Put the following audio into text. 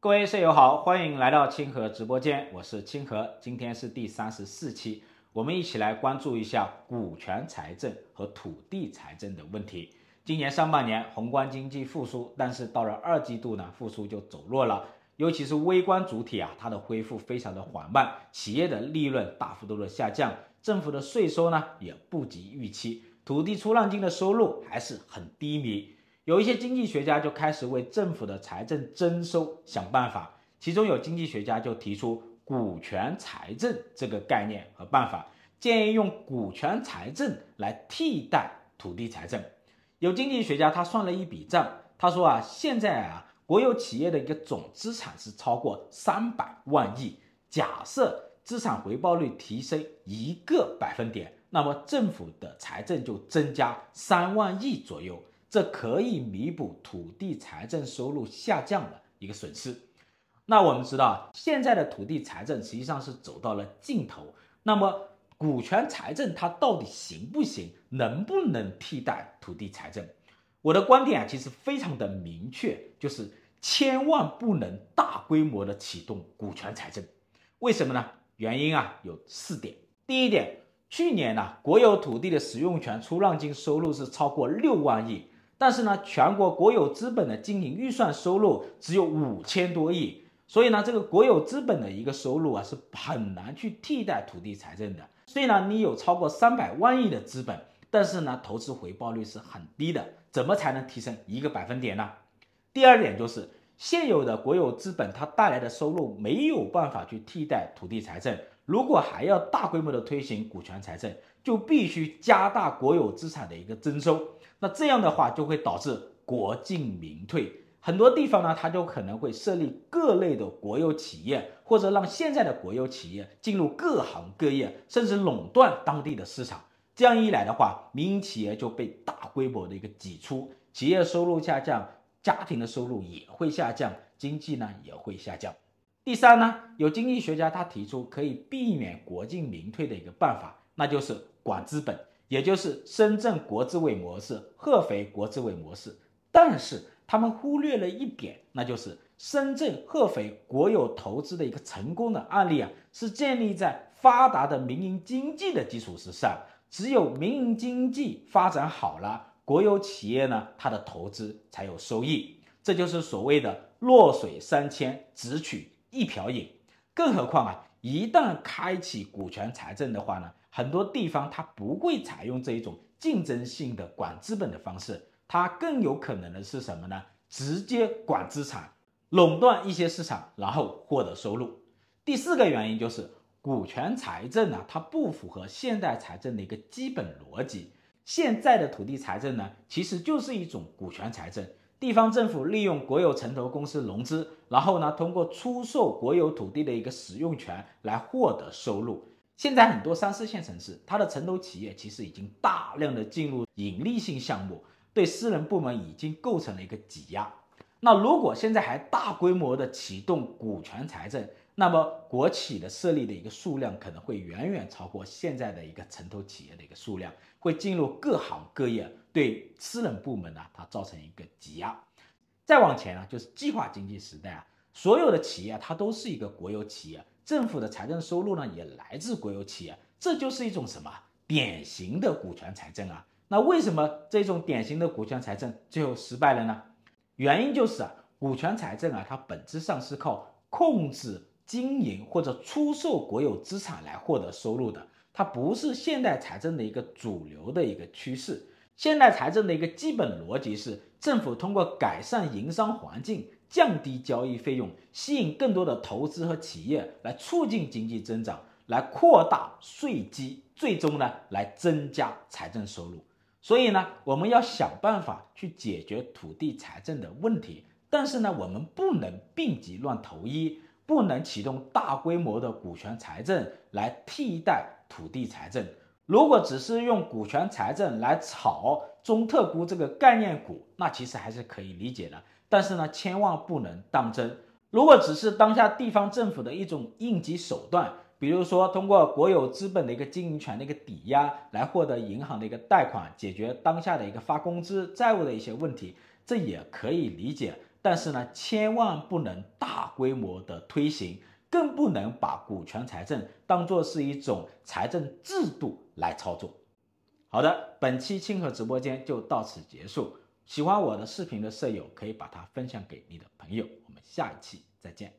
各位舍友好，欢迎来到清河直播间，我是清河，今天是第三十四期，我们一起来关注一下股权财政和土地财政的问题。今年上半年宏观经济复苏，但是到了二季度呢，复苏就走弱了，尤其是微观主体啊，它的恢复非常的缓慢，企业的利润大幅度的下降，政府的税收呢也不及预期，土地出让金的收入还是很低迷。有一些经济学家就开始为政府的财政征收想办法，其中有经济学家就提出股权财政这个概念和办法，建议用股权财政来替代土地财政。有经济学家他算了一笔账，他说啊，现在啊国有企业的一个总资产是超过三百万亿，假设资产回报率提升一个百分点，那么政府的财政就增加三万亿左右。这可以弥补土地财政收入下降的一个损失。那我们知道，现在的土地财政实际上是走到了尽头。那么，股权财政它到底行不行？能不能替代土地财政？我的观点啊，其实非常的明确，就是千万不能大规模的启动股权财政。为什么呢？原因啊有四点。第一点，去年呢，国有土地的使用权出让金收入是超过六万亿。但是呢，全国国有资本的经营预算收入只有五千多亿，所以呢，这个国有资本的一个收入啊，是很难去替代土地财政的。虽然你有超过三百万亿的资本，但是呢，投资回报率是很低的，怎么才能提升一个百分点呢？第二点就是现有的国有资本它带来的收入没有办法去替代土地财政，如果还要大规模的推行股权财政，就必须加大国有资产的一个征收。那这样的话就会导致国进民退，很多地方呢，它就可能会设立各类的国有企业，或者让现在的国有企业进入各行各业，甚至垄断当地的市场。这样一来的话，民营企业就被大规模的一个挤出，企业收入下降，家庭的收入也会下降，经济呢也会下降。第三呢，有经济学家他提出可以避免国进民退的一个办法，那就是管资本。也就是深圳国资委模式、合肥国资委模式，但是他们忽略了一点，那就是深圳、合肥国有投资的一个成功的案例啊，是建立在发达的民营经济的基础之上。只有民营经济发展好了，国有企业呢，它的投资才有收益。这就是所谓的弱水三千，只取一瓢饮。更何况啊，一旦开启股权财政的话呢，很多地方它不会采用这一种竞争性的管资本的方式，它更有可能的是什么呢？直接管资产，垄断一些市场，然后获得收入。第四个原因就是股权财政呢，它不符合现代财政的一个基本逻辑。现在的土地财政呢，其实就是一种股权财政，地方政府利用国有城投公司融资，然后呢，通过出售国有土地的一个使用权来获得收入。现在很多三四线城市，它的城投企业其实已经大量的进入盈利性项目，对私人部门已经构成了一个挤压。那如果现在还大规模的启动股权财政，那么国企的设立的一个数量可能会远远超过现在的一个城投企业的一个数量，会进入各行各业，对私人部门呢，它造成一个挤压。再往前呢，就是计划经济时代啊，所有的企业它都是一个国有企业。政府的财政收入呢，也来自国有企业，这就是一种什么典型的股权财政啊？那为什么这种典型的股权财政最后失败了呢？原因就是啊，股权财政啊，它本质上是靠控制、经营或者出售国有资产来获得收入的，它不是现代财政的一个主流的一个趋势。现代财政的一个基本逻辑是，政府通过改善营商环境。降低交易费用，吸引更多的投资和企业来促进经济增长，来扩大税基，最终呢来增加财政收入。所以呢，我们要想办法去解决土地财政的问题，但是呢，我们不能病急乱投医，不能启动大规模的股权财政来替代土地财政。如果只是用股权财政来炒中特估这个概念股，那其实还是可以理解的。但是呢，千万不能当真。如果只是当下地方政府的一种应急手段，比如说通过国有资本的一个经营权的一个抵押来获得银行的一个贷款，解决当下的一个发工资债务的一些问题，这也可以理解。但是呢，千万不能大规模的推行，更不能把股权财政当作是一种财政制度来操作。好的，本期清河直播间就到此结束。喜欢我的视频的舍友可以把它分享给你的朋友。我们下一期再见。